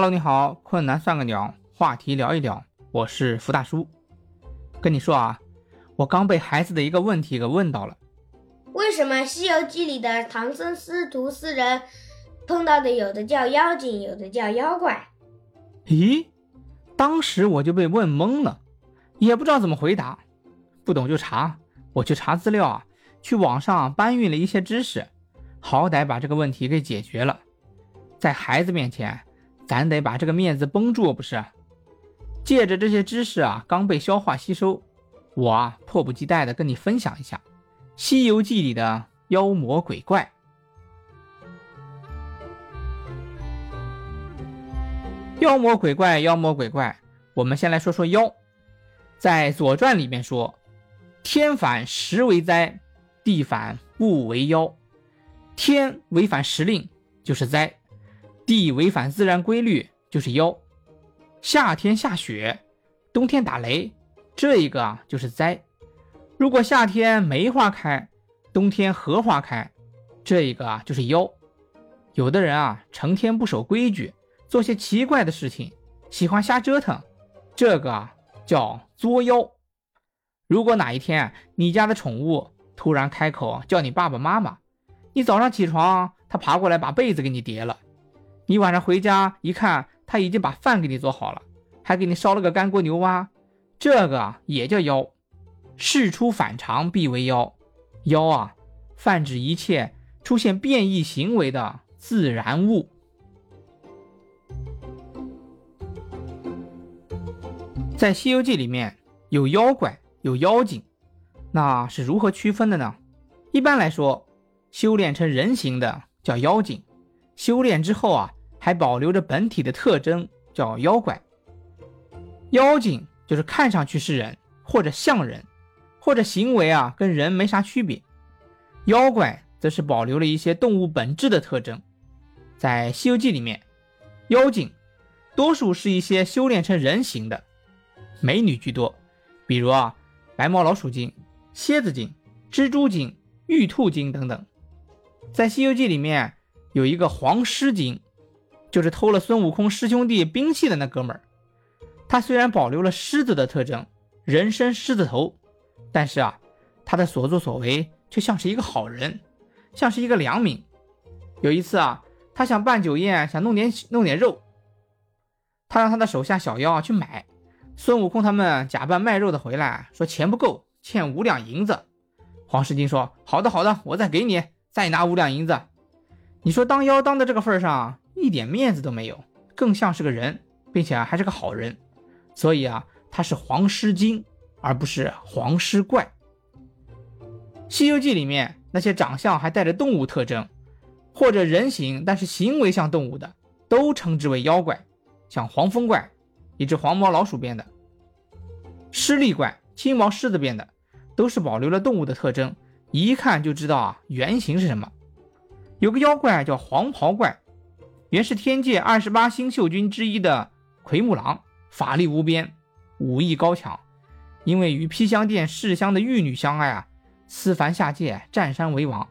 Hello，你好，困难算个鸟，话题聊一聊，我是福大叔。跟你说啊，我刚被孩子的一个问题给问到了，为什么《西游记》里的唐僧师徒四人碰到的有的叫妖精，有的叫妖怪？咦，当时我就被问懵了，也不知道怎么回答，不懂就查，我去查资料啊，去网上搬运了一些知识，好歹把这个问题给解决了。在孩子面前，咱得把这个面子绷住，不是？借着这些知识啊，刚被消化吸收，我啊迫不及待的跟你分享一下《西游记》里的妖魔鬼怪。妖魔鬼怪，妖魔鬼怪，我们先来说说妖。在《左传》里面说：“天反时为灾，地反物为妖。天违反时令就是灾。”地违反自然规律就是妖，夏天下雪，冬天打雷，这一个啊就是灾。如果夏天梅花开，冬天荷花开，这一个啊就是妖。有的人啊成天不守规矩，做些奇怪的事情，喜欢瞎折腾，这个啊叫作妖。如果哪一天你家的宠物突然开口叫你爸爸妈妈，你早上起床，它爬过来把被子给你叠了。你晚上回家一看，他已经把饭给你做好了，还给你烧了个干锅牛蛙，这个也叫妖。事出反常必为妖，妖啊，泛指一切出现变异行为的自然物。在《西游记》里面有妖怪，有妖精，那是如何区分的呢？一般来说，修炼成人形的叫妖精，修炼之后啊。还保留着本体的特征，叫妖怪。妖精就是看上去是人，或者像人，或者行为啊跟人没啥区别。妖怪则是保留了一些动物本质的特征。在《西游记》里面，妖精多数是一些修炼成人形的，美女居多，比如啊白毛老鼠精、蝎子精、蜘蛛精、玉兔精等等。在《西游记》里面有一个黄狮精。就是偷了孙悟空师兄弟兵器的那哥们儿，他虽然保留了狮子的特征，人身狮子头，但是啊，他的所作所为却像是一个好人，像是一个良民。有一次啊，他想办酒宴，想弄点弄点肉，他让他的手下小妖去买。孙悟空他们假扮卖肉的回来，说钱不够，欠五两银子。黄狮精说：“好的好的，我再给你，再拿五两银子。”你说当妖当到这个份上。一点面子都没有，更像是个人，并且还是个好人，所以啊，他是黄狮精，而不是黄狮怪。《西游记》里面那些长相还带着动物特征，或者人形但是行为像动物的，都称之为妖怪，像黄风怪，一只黄毛老鼠变的；狮力怪，青毛狮子变的，都是保留了动物的特征，一看就知道啊，原型是什么。有个妖怪叫黄袍怪。原是天界二十八星宿君之一的奎木狼，法力无边，武艺高强。因为与披香殿侍香的玉女相爱啊，私凡下界占山为王，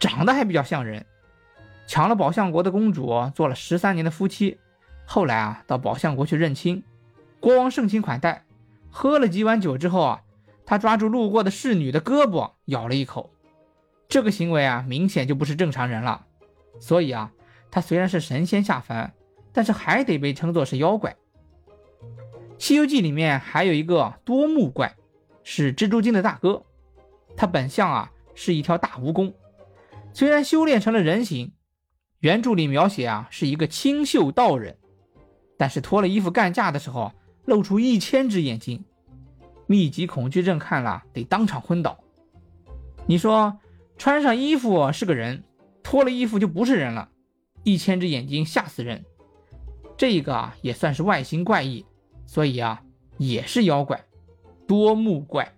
长得还比较像人，抢了宝象国的公主，做了十三年的夫妻。后来啊，到宝象国去认亲，国王盛情款待，喝了几碗酒之后啊，他抓住路过的侍女的胳膊咬了一口，这个行为啊，明显就不是正常人了。所以啊。他虽然是神仙下凡，但是还得被称作是妖怪。《西游记》里面还有一个多目怪，是蜘蛛精的大哥。他本相啊是一条大蜈蚣，虽然修炼成了人形，原著里描写啊是一个清秀道人，但是脱了衣服干架的时候，露出一千只眼睛，密集恐惧症看了得当场昏倒。你说穿上衣服是个人，脱了衣服就不是人了。一千只眼睛吓死人，这个啊也算是外形怪异，所以啊也是妖怪，多目怪。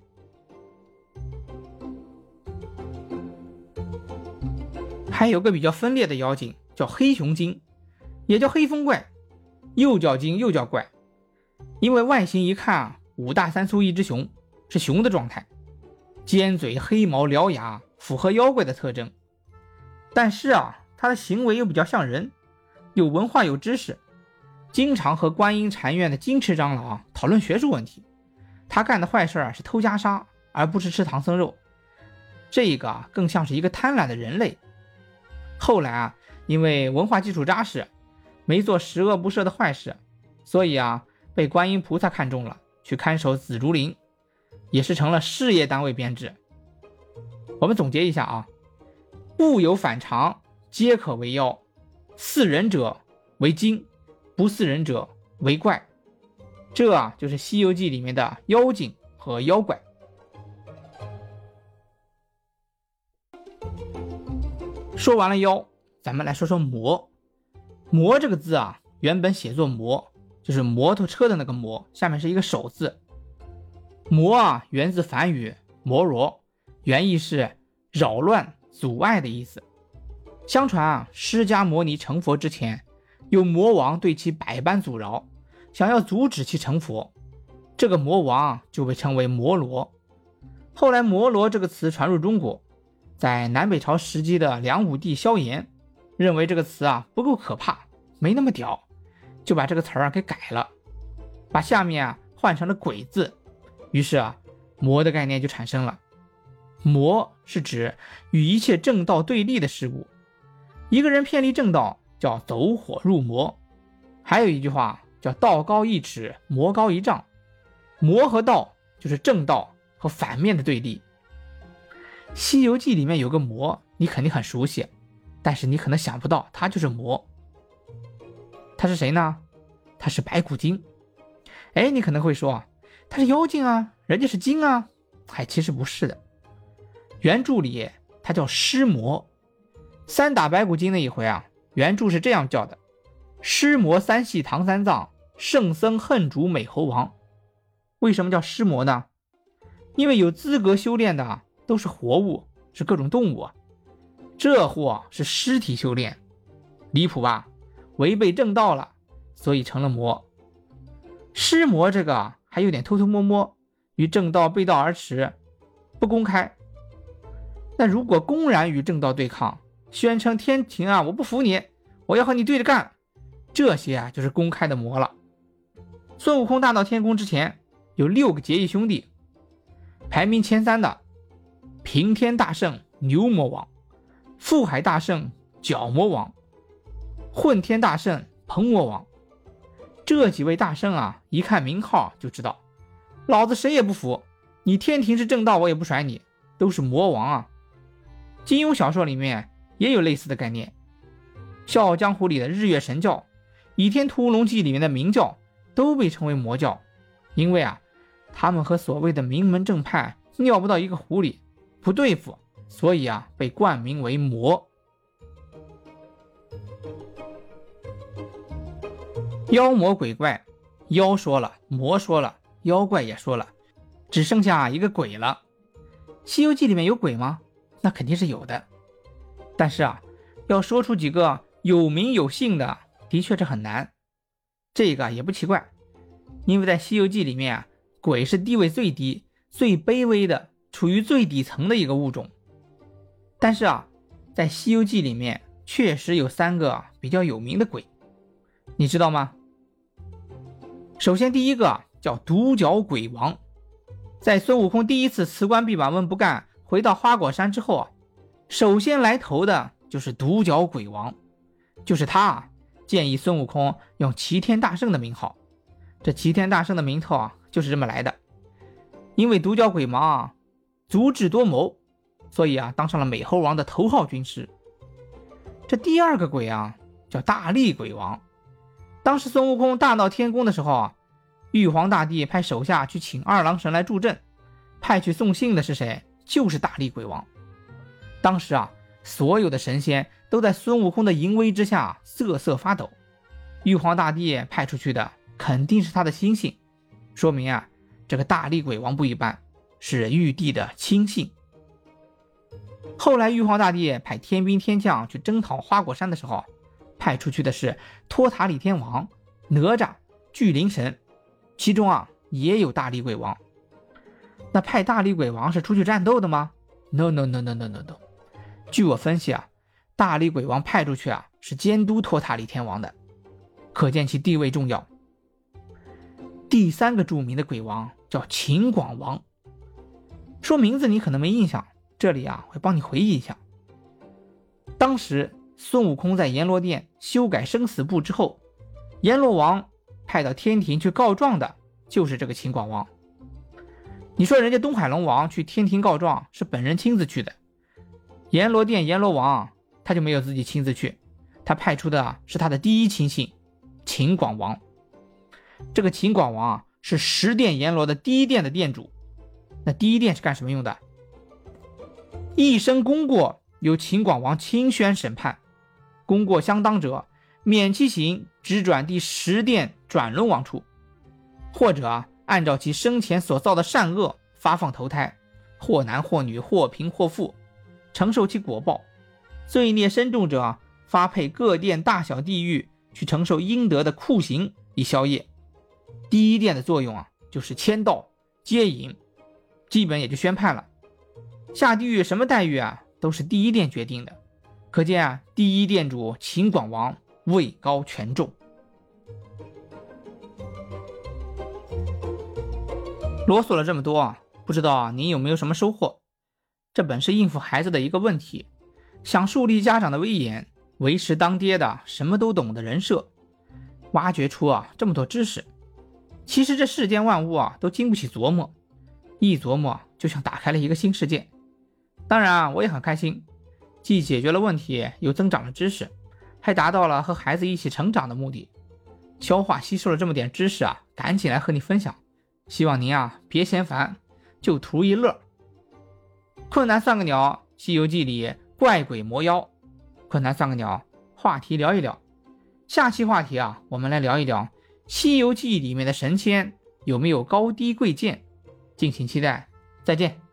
还有个比较分裂的妖精叫黑熊精，也叫黑风怪，又叫精又叫怪，因为外形一看啊五大三粗一只熊，是熊的状态，尖嘴黑毛獠牙，符合妖怪的特征，但是啊。他的行为又比较像人，有文化有知识，经常和观音禅院的金池长老讨论学术问题。他干的坏事啊是偷袈裟，而不是吃唐僧肉。这个啊更像是一个贪婪的人类。后来啊，因为文化基础扎实，没做十恶不赦的坏事，所以啊，被观音菩萨看中了，去看守紫竹林，也是成了事业单位编制。我们总结一下啊，物有反常，皆可为妖；似人者为精，不似人者为怪。这啊，就是《西游记》里面的妖精和妖怪。说完了妖，咱们来说说魔。魔这个字啊，原本写作魔，就是摩托车的那个摩，下面是一个手字。魔啊，源自梵语摩罗，原意是扰乱、阻碍的意思。相传啊，释迦牟尼成佛之前，有魔王对其百般阻挠，想要阻止其成佛，这个魔王就被称为摩罗。后来，摩罗这个词传入中国。在南北朝时期的梁武帝萧衍，认为这个词啊不够可怕，没那么屌，就把这个词儿啊给改了，把下面啊换成了鬼字，于是啊魔的概念就产生了。魔是指与一切正道对立的事物，一个人偏离正道叫走火入魔。还有一句话叫道高一尺，魔高一丈，魔和道就是正道和反面的对立。《西游记》里面有个魔，你肯定很熟悉，但是你可能想不到他就是魔。他是谁呢？他是白骨精。哎，你可能会说啊，他是妖精啊，人家是精啊。哎，其实不是的。原著里他叫尸魔。三打白骨精那一回啊，原著是这样叫的：尸魔三系唐三藏，圣僧恨主美猴王。为什么叫尸魔呢？因为有资格修炼的。都是活物，是各种动物！这货是尸体修炼，离谱吧？违背正道了，所以成了魔。尸魔这个还有点偷偷摸摸，与正道背道而驰，不公开。但如果公然与正道对抗，宣称天庭啊，我不服你，我要和你对着干，这些啊就是公开的魔了。孙悟空大闹天宫之前，有六个结义兄弟，排名前三的。平天大圣牛魔王，覆海大圣角魔王，混天大圣鹏魔王，这几位大圣啊，一看名号就知道，老子谁也不服。你天庭是正道，我也不甩你，都是魔王啊。金庸小说里面也有类似的概念，《笑傲江湖》里的日月神教，《倚天屠龙记》里面的明教，都被称为魔教，因为啊，他们和所谓的名门正派尿不到一个壶里。不对付，所以啊，被冠名为魔。妖魔鬼怪，妖说了，魔说了，妖怪也说了，只剩下一个鬼了。《西游记》里面有鬼吗？那肯定是有的。但是啊，要说出几个有名有姓的，的确是很难。这个也不奇怪，因为在《西游记》里面啊，鬼是地位最低、最卑微的。处于最底层的一个物种，但是啊，在《西游记》里面确实有三个比较有名的鬼，你知道吗？首先，第一个叫独角鬼王，在孙悟空第一次辞官弼马温不干，回到花果山之后啊，首先来投的就是独角鬼王，就是他啊，建议孙悟空用齐天大圣的名号，这齐天大圣的名头啊，就是这么来的，因为独角鬼王啊。足智多谋，所以啊，当上了美猴王的头号军师。这第二个鬼啊，叫大力鬼王。当时孙悟空大闹天宫的时候啊，玉皇大帝派手下去请二郎神来助阵，派去送信的是谁？就是大力鬼王。当时啊，所有的神仙都在孙悟空的淫威之下瑟瑟发抖。玉皇大帝派出去的肯定是他的亲信，说明啊，这个大力鬼王不一般。是玉帝的亲信。后来玉皇大帝派天兵天将去征讨花果山的时候，派出去的是托塔李天王、哪吒、巨灵神，其中啊也有大力鬼王。那派大力鬼王是出去战斗的吗？No No No No No No No。据我分析啊，大力鬼王派出去啊是监督托塔李天王的。可见其地位重要。第三个著名的鬼王叫秦广王，说名字你可能没印象，这里啊会帮你回忆一下。当时孙悟空在阎罗殿修改生死簿之后，阎罗王派到天庭去告状的就是这个秦广王。你说人家东海龙王去天庭告状是本人亲自去的，阎罗殿阎罗王他就没有自己亲自去，他派出的是他的第一亲信秦广王。这个秦广王啊是十殿阎罗的第一殿的殿主，那第一殿是干什么用的？一生功过由秦广王亲宣审判，功过相当者免其刑，直转第十殿转轮王处，或者。按照其生前所造的善恶发放投胎，或男或女，或贫或富，承受其果报；罪孽深重者，发配各殿大小地狱去承受应得的酷刑以消业。第一殿的作用啊，就是签到接引，基本也就宣判了。下地狱什么待遇啊，都是第一殿决定的。可见啊，第一殿主秦广王位高权重。啰嗦了这么多啊，不知道您有没有什么收获？这本是应付孩子的一个问题，想树立家长的威严，维持当爹的什么都懂的人设，挖掘出啊这么多知识。其实这世间万物啊都经不起琢磨，一琢磨就像打开了一个新世界。当然啊，我也很开心，既解决了问题，又增长了知识，还达到了和孩子一起成长的目的。消化吸收了这么点知识啊，赶紧来和你分享。希望您啊别嫌烦，就图一乐。困难算个鸟，《西游记》里怪鬼魔妖，困难算个鸟。话题聊一聊，下期话题啊，我们来聊一聊《西游记》里面的神仙有没有高低贵贱，敬请期待。再见。